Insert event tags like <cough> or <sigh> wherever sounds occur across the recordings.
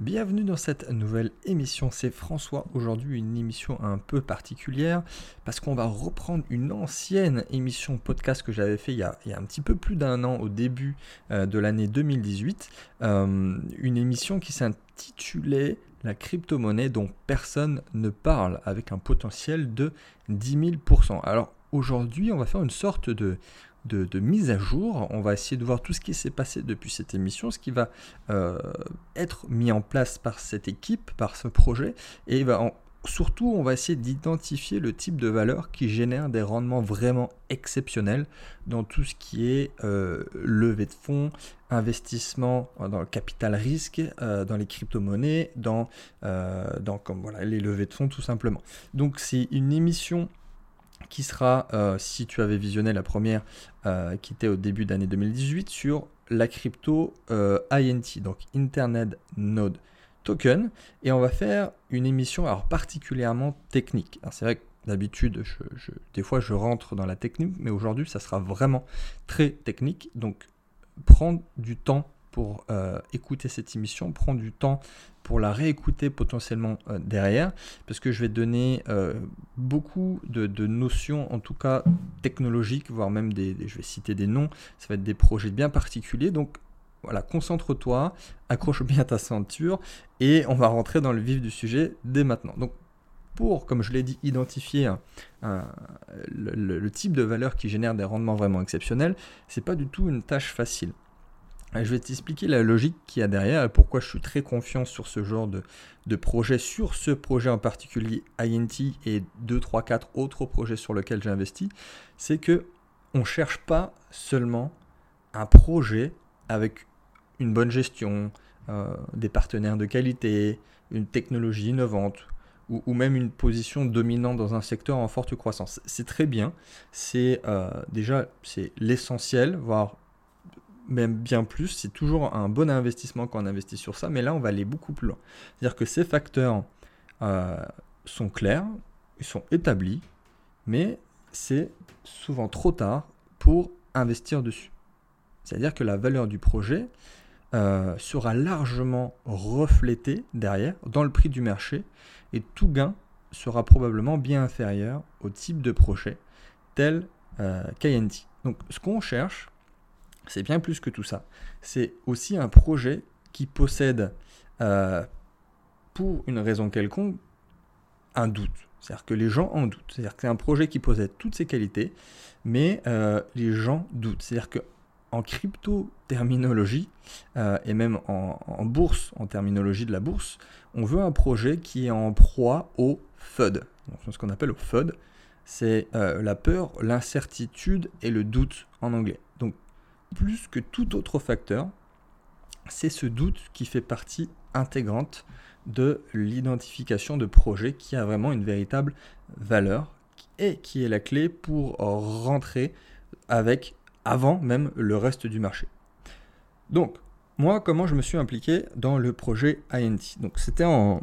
Bienvenue dans cette nouvelle émission. C'est François. Aujourd'hui, une émission un peu particulière parce qu'on va reprendre une ancienne émission podcast que j'avais fait il y, a, un petit peu plus d'un an au début euh, de l'année 2018. Euh, une émission qui s'intitulait La crypto-monnaie dont personne ne parle avec un potentiel de 10 000%. Alors aujourd'hui, on va faire une sorte de de, mise à jour. On va essayer de voir tout ce qui s'est passé depuis cette émission, ce qui va euh, être mis en place par cette équipe, par ce projet. Et surtout, on va essayer d'identifier le type de valeur qui génère des rendements vraiment exceptionnels dans tout ce qui est euh, levée de fonds, investissement dans le capital risque, euh, dans les crypto-monnaies, dans, les levées de fonds tout simplement. Donc c'est une émission qui sera, euh, si tu avais visionné la première euh, qui était au début d'année 2018, sur la crypto euh, INT, donc Internet Node Token. Et on va faire une émission particulièrement technique. C'est vrai que d'habitude, des fois je rentre dans la technique, mais aujourd'hui ça sera vraiment très technique. Donc prendre du temps pour écouter cette émission, prendre du temps pour la réécouter potentiellement euh, derrière, parce que je vais donner euh, beaucoup de, notions, en tout cas technologiques, voire même des, je vais citer des noms, ça va être des projets bien particuliers, donc voilà, concentre-toi, accroche bien ta ceinture, et on va rentrer dans le vif du sujet dès maintenant. Donc pour, comme je l'ai dit, identifier le, le, type de valeur qui génère des rendements vraiment exceptionnels, c'est pas du tout une tâche facile. Je vais t'expliquer la logique qu'il y a derrière et pourquoi je suis très confiant sur ce genre de, projet, sur ce projet en particulier INT et 2, 3, 4 autres projets sur lesquels j'ai investi. C'est que on ne cherche pas seulement un projet avec une bonne gestion, euh, des partenaires de qualité, une technologie innovante ou, même une position dominante dans un secteur en forte croissance. C'est très bien, c'est euh, déjà c'est l'essentiel, voire même bien plus, c'est toujours un bon investissement quand on investit sur ça, mais là on va aller beaucoup plus loin. C'est-à-dire que ces facteurs euh, sont clairs, ils sont établis, mais c'est souvent trop tard pour investir dessus. C'est-à-dire que la valeur du projet euh, sera largement reflétée derrière dans le prix du marché et tout gain sera probablement bien inférieur au type de projet tel euh, KNT. Donc ce qu'on cherche, c'est bien plus que tout ça. C'est aussi un projet qui possède, euh, pour une raison quelconque, un doute. C'est-à-dire que les gens en doutent. C'est-à-dire que c'est un projet qui possède toutes ses qualités, mais euh, les gens doutent. C'est-à-dire que en crypto-terminologie, euh, et même en, bourse, en terminologie de la bourse, on veut un projet qui est en proie au FUD. ce qu'on appelle au FUD, c'est la peur, l'incertitude et le doute en anglais. Donc plus que tout autre facteur, c'est ce doute qui fait partie intégrante de l'identification de projet qui a vraiment une véritable valeur et qui est la clé pour rentrer avec avant même le reste du marché. Donc, moi, comment je me suis impliqué dans le projet INT Donc, c'était en,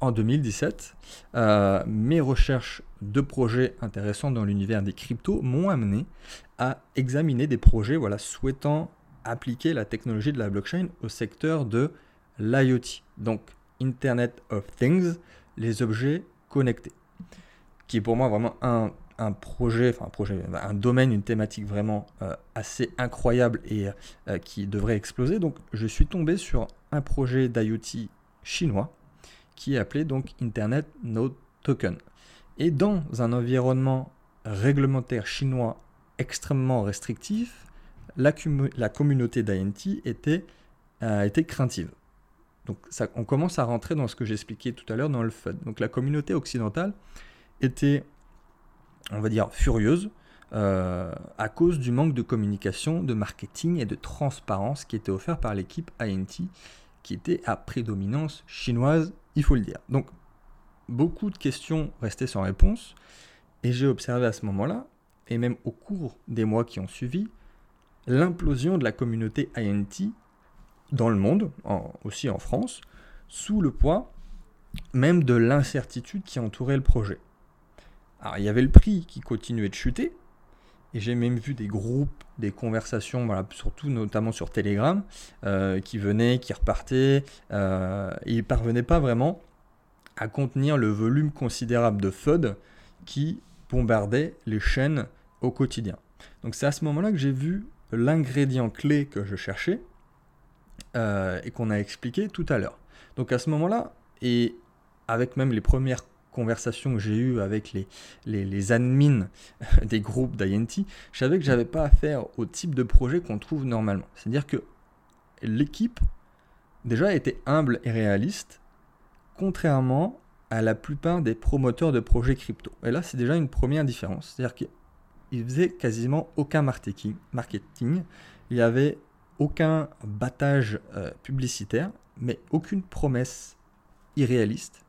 en 2017. Euh, mes recherches de projets intéressants dans l'univers des cryptos m'ont amené à examiner des projets voilà, souhaitant appliquer la technologie de la blockchain au secteur de l'IoT, donc Internet of Things, les objets connectés, qui est pour moi vraiment un, projet, enfin un projet, un domaine, une thématique vraiment euh, assez incroyable et euh, qui devrait exploser. Donc je suis tombé sur un projet d'IoT chinois qui est appelé donc Internet Node Token. Et dans un environnement réglementaire chinois extrêmement restrictif, la, communauté d'INT était, a été craintive. Donc on commence à rentrer dans ce que j'expliquais tout à l'heure dans le FUD. Donc la communauté occidentale était, on va dire, furieuse euh, à cause du manque de communication, de marketing et de transparence qui était offert par l'équipe INT, qui était à prédominance chinoise, il faut le dire. Donc beaucoup de questions restaient sans réponse, et j'ai observé à ce moment-là et même au cours des mois qui ont suivi, l'implosion de la communauté INT dans le monde, aussi en France, sous le poids même de l'incertitude qui entourait le projet. Alors il y avait le prix qui continuait de chuter, et j'ai même vu des groupes, des conversations, voilà, surtout notamment sur Telegram, euh, qui venaient, qui repartaient. Euh, ils ne parvenaient pas vraiment à contenir le volume considérable de FUD qui bombardait les chaînes au quotidien. Donc c'est à ce moment-là que j'ai vu l'ingrédient clé que je cherchais euh, et qu'on a expliqué tout à l'heure. Donc à ce moment-là, et avec même les premières conversations que j'ai eues avec les, les, admins <laughs> des groupes d'INT, je savais que j'avais pas affaire au type de projet qu'on trouve normalement. C'est-à-dire que l'équipe, déjà, était humble et réaliste, contrairement à la plupart des promoteurs de projets crypto. Et là, c'est déjà une première différence. C'est-à-dire qu'ils faisaient quasiment aucun marketing. marketing. Il n'y avait aucun battage euh, publicitaire, mais aucune promesse irréaliste.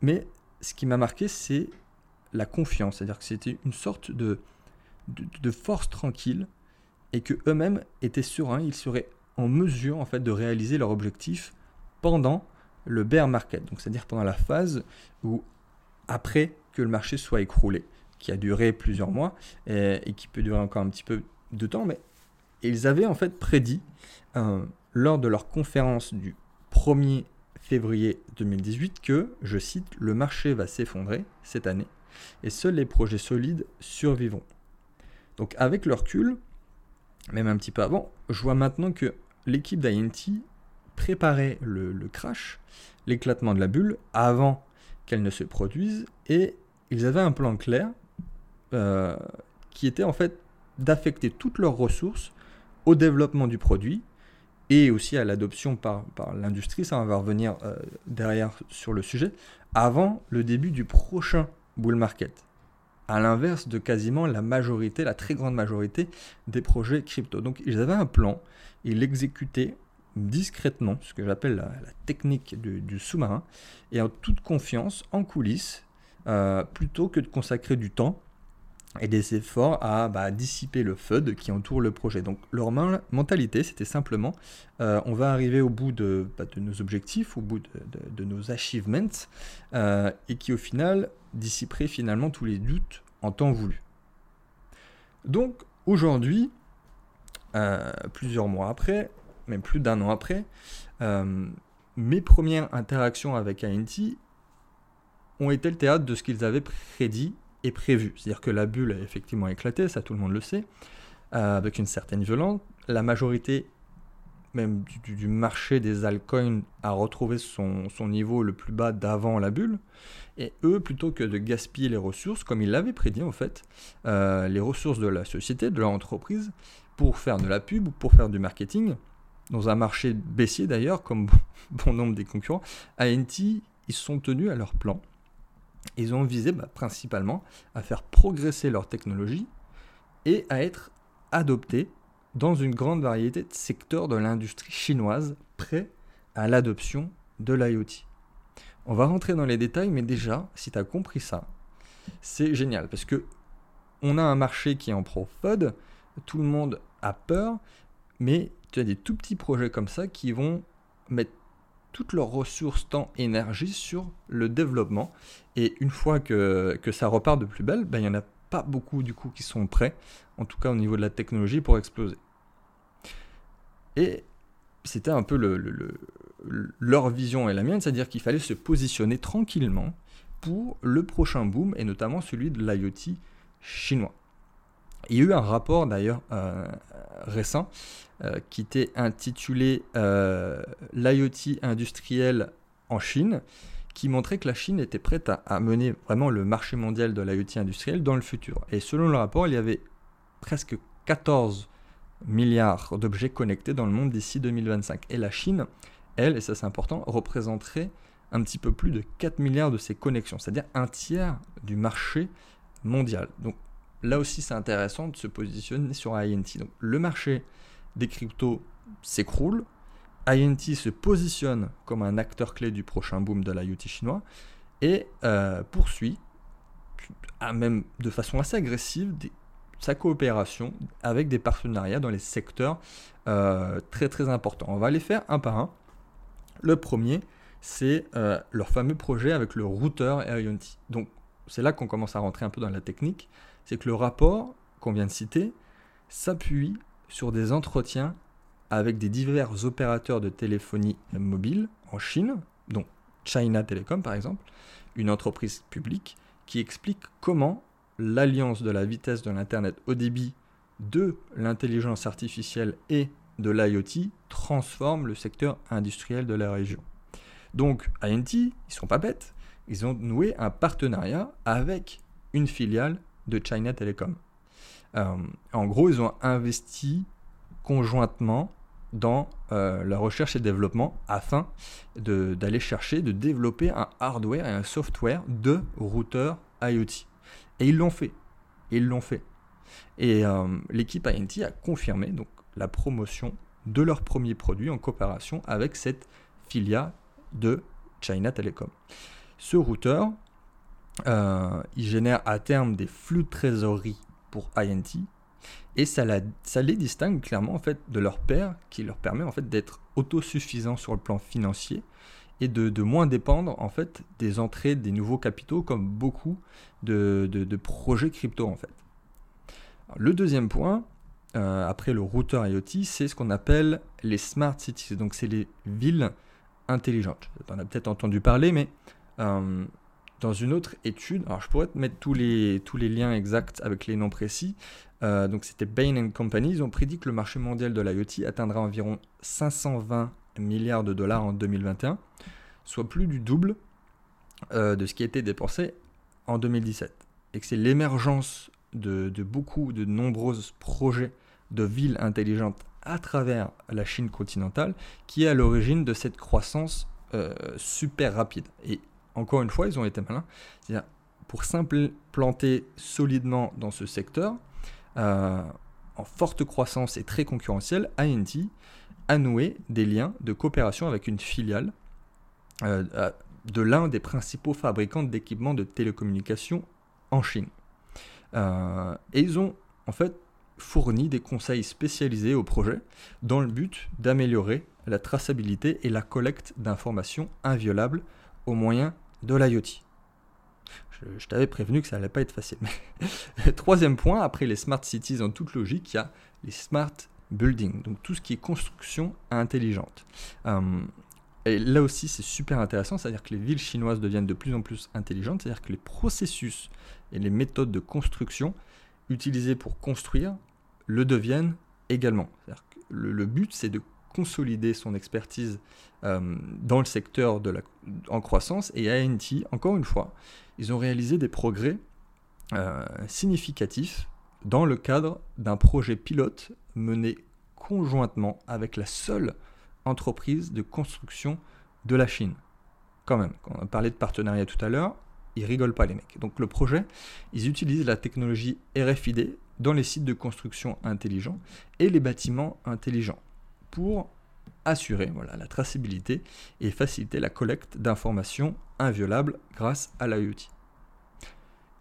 Mais ce qui m'a marqué, c'est la confiance. C'est-à-dire que c'était une sorte de, force tranquille et que eux-mêmes étaient sereins, ils seraient en mesure en fait de réaliser leur objectif pendant le bear market, c'est-à-dire pendant la phase où après que le marché soit écroulé, qui a duré plusieurs mois et, qui peut durer encore un petit peu de temps, mais ils avaient en fait prédit euh, lors de leur conférence du 1er février 2018 que, je cite, le marché va s'effondrer cette année et seuls les projets solides survivront. Donc avec le recul, même un petit peu avant, je vois maintenant que l'équipe d'INT préparait le, crash, l'éclatement de la bulle, avant qu'elle ne se produise, et ils avaient un plan clair euh, qui était en fait d'affecter toutes leurs ressources au développement du produit et aussi à l'adoption par, par l'industrie, ça on va revenir euh, derrière sur le sujet, avant le début du prochain bull market. À l'inverse de quasiment la majorité, la très grande majorité des projets crypto. Donc ils avaient un plan, ils l'exécutaient discrètement, ce que j'appelle la, technique du, sous-marin, et en toute confiance, en coulisses, euh, plutôt que de consacrer du temps et des efforts à bah, dissiper le FUD qui entoure le projet. Donc leur mentalité, c'était simplement, euh, on va arriver au bout de, bah, nos objectifs, au bout de, nos achievements, euh, et qui au final dissiperait finalement tous les doutes en temps voulu. Donc aujourd'hui, euh, plusieurs mois après, même plus d'un an après, mes premières interactions avec ANT ont été le théâtre de ce qu'ils avaient prédit prévu. C'est-à-dire que la bulle a effectivement éclaté, ça tout le monde le sait, euh, avec une certaine violence. La majorité même du, marché des altcoins a retrouvé son, niveau le plus bas d'avant la bulle. Et eux, plutôt que de gaspiller les ressources, comme ils l'avaient prédit en fait, euh, les ressources de la société, de leur entreprise, pour faire de la pub ou pour faire du marketing, dans un marché baissier d'ailleurs, comme <laughs> bon nombre des concurrents, ANT, ils sont tenus à leur plan ils ont visé bah, principalement à faire progresser leur technologie et à être adoptés dans une grande variété de secteurs de l'industrie chinoise prêts à l'adoption de l'IoT. On va rentrer dans les détails, mais déjà, si tu as compris ça, c'est génial parce que on a un marché qui est en pro-FUD, tout le monde a peur, mais tu as des tout petits projets comme ça qui vont mettre toutes leurs ressources, temps, énergie sur le développement. Et une fois que, ça repart de plus belle, ben, il n'y en a pas beaucoup du coup qui sont prêts, en tout cas au niveau de la technologie, pour exploser. Et c'était un peu le, le, leur vision et la mienne, c'est-à-dire qu'il fallait se positionner tranquillement pour le prochain boom, et notamment celui de l'IoT chinois. Il y a eu un rapport d'ailleurs euh, récent euh, qui était intitulé euh, L'IoT industriel en Chine, qui montrait que la Chine était prête à, mener vraiment le marché mondial de l'IoT industriel dans le futur. Et selon le rapport, il y avait presque 14 milliards d'objets connectés dans le monde d'ici 2025. Et la Chine, elle, et ça c'est important, représenterait un petit peu plus de 4 milliards de ces connexions, c'est-à-dire un tiers du marché mondial. Donc là aussi c'est intéressant de se positionner sur INT. Donc le marché des cryptos s'écroule. INT se positionne comme un acteur clé du prochain boom de l'IoT chinois et euh, poursuit, même de façon assez agressive, sa coopération avec des partenariats dans les secteurs euh, très très importants. On va les faire un par un. Le premier, c'est euh, leur fameux projet avec le routeur IoT. Donc c'est là qu'on commence à rentrer un peu dans la technique. C'est que le rapport qu'on vient de citer s'appuie sur des entretiens avec des divers opérateurs de téléphonie mobile en Chine, dont China Telecom par exemple, une entreprise publique qui explique comment l'alliance de la vitesse de l'Internet au débit, de l'intelligence artificielle et de l'IoT transforme le secteur industriel de la région. Donc INT, ils sont pas bêtes, ils ont noué un partenariat avec une filiale de China Telecom. Euh, en gros, ils ont investi conjointement dans euh, la recherche et développement afin d'aller chercher, de développer un hardware et un software de routeur IoT. Et ils l'ont fait. ils l'ont fait. Et euh, l'équipe INT a confirmé donc, la promotion de leur premier produit en coopération avec cette filiale de China Telecom. Ce routeur, euh, il génère à terme des flux de trésorerie pour INT et ça, les distingue clairement en fait de leur père qui leur permet en fait d'être autosuffisant sur le plan financier et de, moins dépendre en fait des entrées des nouveaux capitaux comme beaucoup de, projets crypto en fait. le deuxième point, euh, après le routeur IoT, c'est ce qu'on appelle les smart cities. Donc c'est les villes intelligentes. En as peut-être entendu parler, mais euh, dans une autre étude, alors je pourrais te mettre tous les, tous les liens exacts avec les noms précis. Euh, donc c'était Bain Company, ils ont prédit que le marché mondial de l'IoT atteindra environ 520 milliards de dollars en 2021, soit plus du double de ce qui a été dépensé en 2017. Et que c'est l'émergence de, de, beaucoup, de nombreux projets de villes intelligentes à travers la Chine continentale qui est à l'origine de cette croissance euh, super rapide. Et encore une fois, ils ont été malins. Pour s'implanter solidement dans ce secteur, euh, en forte croissance et très concurrentielle, INT a noué des liens de coopération avec une filiale euh, de l'un des principaux fabricants d'équipements de télécommunications en Chine. et ils ont en fait fournit des conseils spécialisés au projet dans le but d'améliorer la traçabilité et la collecte d'informations inviolables au moyen de l'IoT. Je, t'avais prévenu que ça allait pas être facile. <laughs> Troisième point, après les smart cities en toute logique, il y a les smart buildings, donc tout ce qui est construction intelligente. Euh, et là aussi, c'est super intéressant, c'est-à-dire que les villes chinoises deviennent de plus en plus intelligentes, c'est-à-dire que les processus et les méthodes de construction utilisés pour construire le deviennent également. Le, but, c'est de consolider son expertise euh, dans le secteur de la, en croissance. Et ANT, encore une fois, ils ont réalisé des progrès euh, significatifs dans le cadre d'un projet pilote mené conjointement avec la seule entreprise de construction de la Chine. Quand même, on a parlé de partenariat tout à l'heure, ils rigolent pas les mecs. Donc le projet, ils utilisent la technologie RFID dans les sites de construction intelligents et les bâtiments intelligents pour assurer voilà, la traçabilité et faciliter la collecte d'informations inviolables grâce à l'IoT.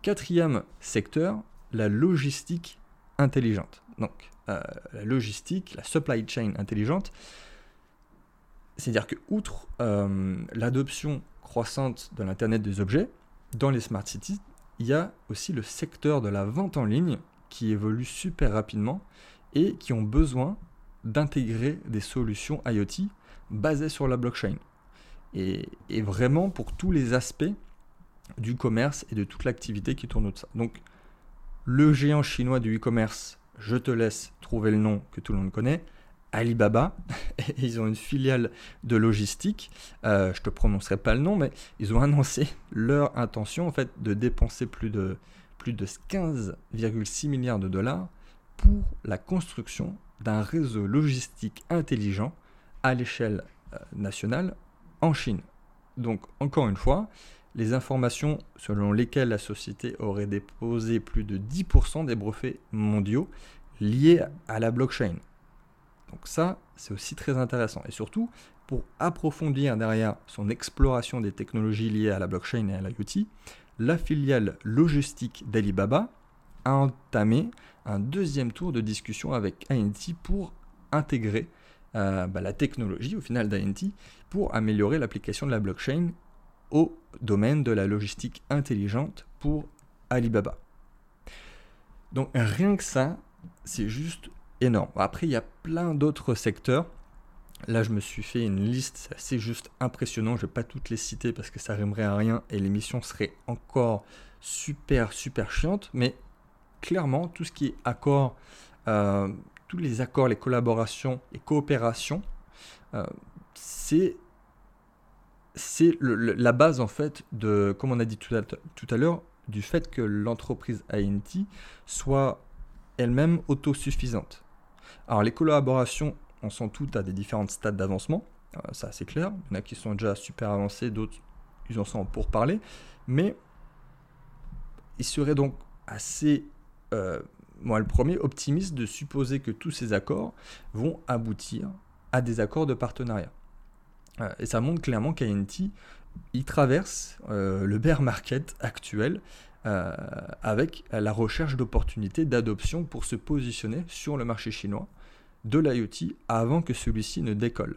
Quatrième secteur, la logistique intelligente. Donc euh, la logistique, la supply chain intelligente, c'est-à-dire que outre euh, l'adoption croissante de l'Internet des objets, dans les smart cities, il y a aussi le secteur de la vente en ligne qui évolue super rapidement et qui ont besoin d'intégrer des solutions IoT basées sur la blockchain. Et, vraiment pour tous les aspects du commerce et de toute l'activité qui tourne autour de ça. Donc, le géant chinois du e-commerce, je te laisse trouver le nom que tout le monde connaît, Alibaba. <laughs> ils ont une filiale de logistique. Euh, je te prononcerai pas le nom, mais ils ont annoncé leur intention en fait de dépenser plus de plus de 15,6 milliards de dollars pour la construction d'un réseau logistique intelligent à l'échelle euh, nationale en Chine. Donc encore une fois, les informations selon lesquelles la société aurait déposé plus de 10% des brevets mondiaux liés à la blockchain. Donc ça, c'est aussi très intéressant. Et surtout, pour approfondir derrière son exploration des technologies liées à la blockchain et à l'IoT, la filiale logistique d'Alibaba a entamé un deuxième tour de discussion avec INT pour intégrer euh, bah, la technologie au final d'INT pour améliorer l'application de la blockchain au domaine de la logistique intelligente pour Alibaba. Donc rien que ça, c'est juste énorme. Après, il y a plein d'autres secteurs. Là, je me suis fait une liste, c'est juste impressionnant. Je ne vais pas toutes les citer parce que ça rimerait à rien et l'émission serait encore super, super chiante. Mais clairement, tout ce qui est accord, euh, tous les accords, les collaborations et coopérations, euh, c'est la base en fait de, comme on a dit tout à, l'heure, du fait que l'entreprise INT soit elle-même autosuffisante. Alors les collaborations en sont toutes à des différents stades d'avancement, euh, ça c'est clair. Il y en a qui sont déjà super avancés, d'autres ils en sont pour parler, mais il serait donc assez, moi le premier, optimiste de supposer que tous ces accords vont aboutir à des accords de partenariat. Euh, et ça montre clairement qu'INT, il traverse euh, le bear market actuel euh, avec la recherche d'opportunités d'adoption pour se positionner sur le marché chinois de l'IoT avant que celui-ci ne décolle.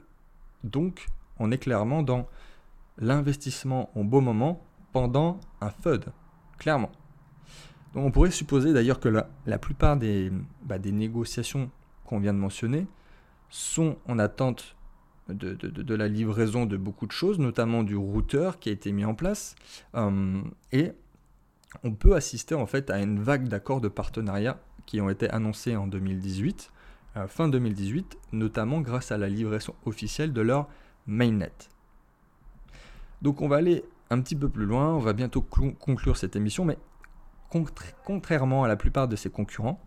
Donc, on est clairement dans l'investissement au bon moment pendant un FUD, clairement. On pourrait supposer d'ailleurs que la, plupart des, bah, des négociations qu'on vient de mentionner sont en attente de, la livraison de beaucoup de choses, notamment du routeur qui a été mis en place. Euh, et on peut assister en fait à une vague d'accords de partenariat qui ont été annoncés en 2018, euh, fin 2018, notamment grâce à la livraison officielle de leur mainnet. Donc on va aller un petit peu plus loin, on va bientôt conclure cette émission, contrairement à la plupart de ses concurrents,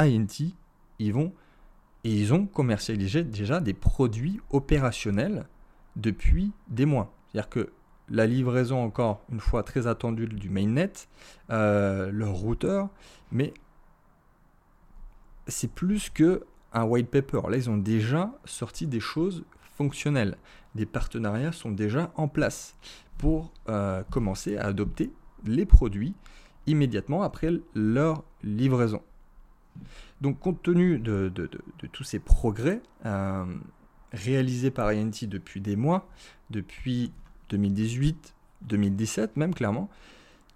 INT, ils vont et ils ont commercialisé déjà des produits opérationnels depuis des mois. C'est-à-dire que la livraison, encore une fois très attendue du mainnet, euh, leur routeur, mais c'est plus que un white paper. Là, ils ont déjà sorti des choses fonctionnelles. Des partenariats sont déjà en place pour euh, commencer à adopter les produits immédiatement après leur livraison. Donc compte tenu de, tous ces progrès euh, réalisés par INT depuis des mois, depuis 2018, 2017 même clairement,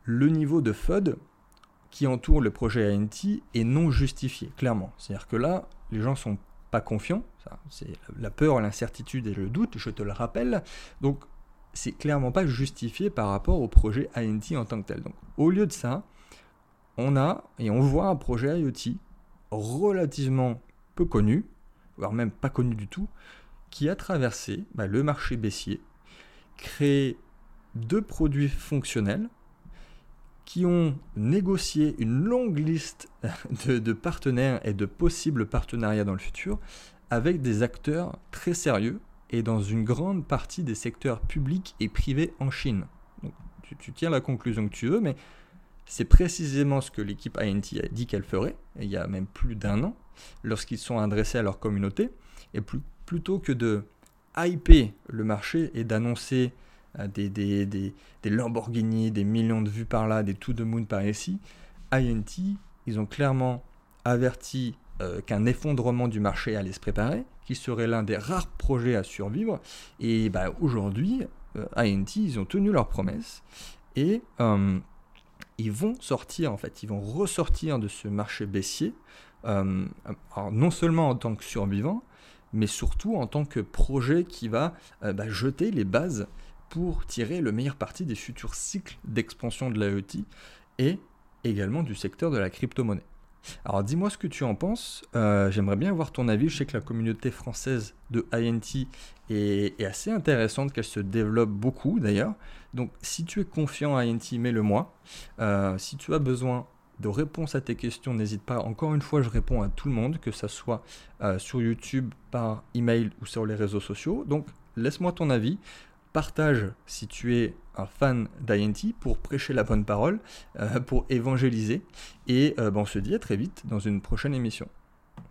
le niveau de FUD qui entoure le projet INT est non justifié, clairement. C'est-à-dire que là, les gens sont pas confiants, c'est la peur, l'incertitude et le doute, je te le rappelle. Donc c'est clairement pas justifié par rapport au projet INT en tant que tel. Donc au lieu de ça, on a et on voit un projet IoT relativement peu connu, voire même pas connu du tout, qui a traversé bah, le marché baissier, créé deux produits fonctionnels, qui ont négocié une longue liste <laughs> de, partenaires et de possibles partenariats dans le futur avec des acteurs très sérieux et dans une grande partie des secteurs publics et privés en Chine. tu, tu tiens la conclusion que tu veux, mais c'est précisément ce que l'équipe INT a dit qu'elle ferait, il y a même plus d'un an, lorsqu'ils sont adressés à leur communauté. Et plutôt que de hyper le marché et d'annoncer euh, des, des, des, Lamborghini, des millions de vues par là, des to the moon par ici, INT, ils ont clairement averti euh, qu'un effondrement du marché allait se préparer, qui serait l'un des rares projets à survivre. Et bah, aujourd'hui, euh, INT, ils ont tenu leur promesse. Et ils vont sortir, en fait, ils vont ressortir de ce marché baissier, euh, non seulement en tant que survivant, mais surtout en tant que projet qui va euh, bah, jeter les bases pour tirer le meilleur parti des futurs cycles d'expansion de l'IoT et également du secteur de la crypto-monnaie. Alors dis-moi ce que tu en penses, euh, j'aimerais bien avoir ton avis, je sais que la communauté française de INT est, assez intéressante, qu'elle se développe beaucoup d'ailleurs, donc si tu es confiant à INT, mets-le moi, euh, si tu as besoin de réponses à tes questions, n'hésite pas, encore une fois je réponds à tout le monde, que ce soit euh, sur YouTube, par email ou sur les réseaux sociaux, donc laisse-moi ton avis, partage si tu es fan d'INT pour prêcher la bonne parole, euh, pour évangéliser. Et euh, ben, on se dit à très vite dans une prochaine émission.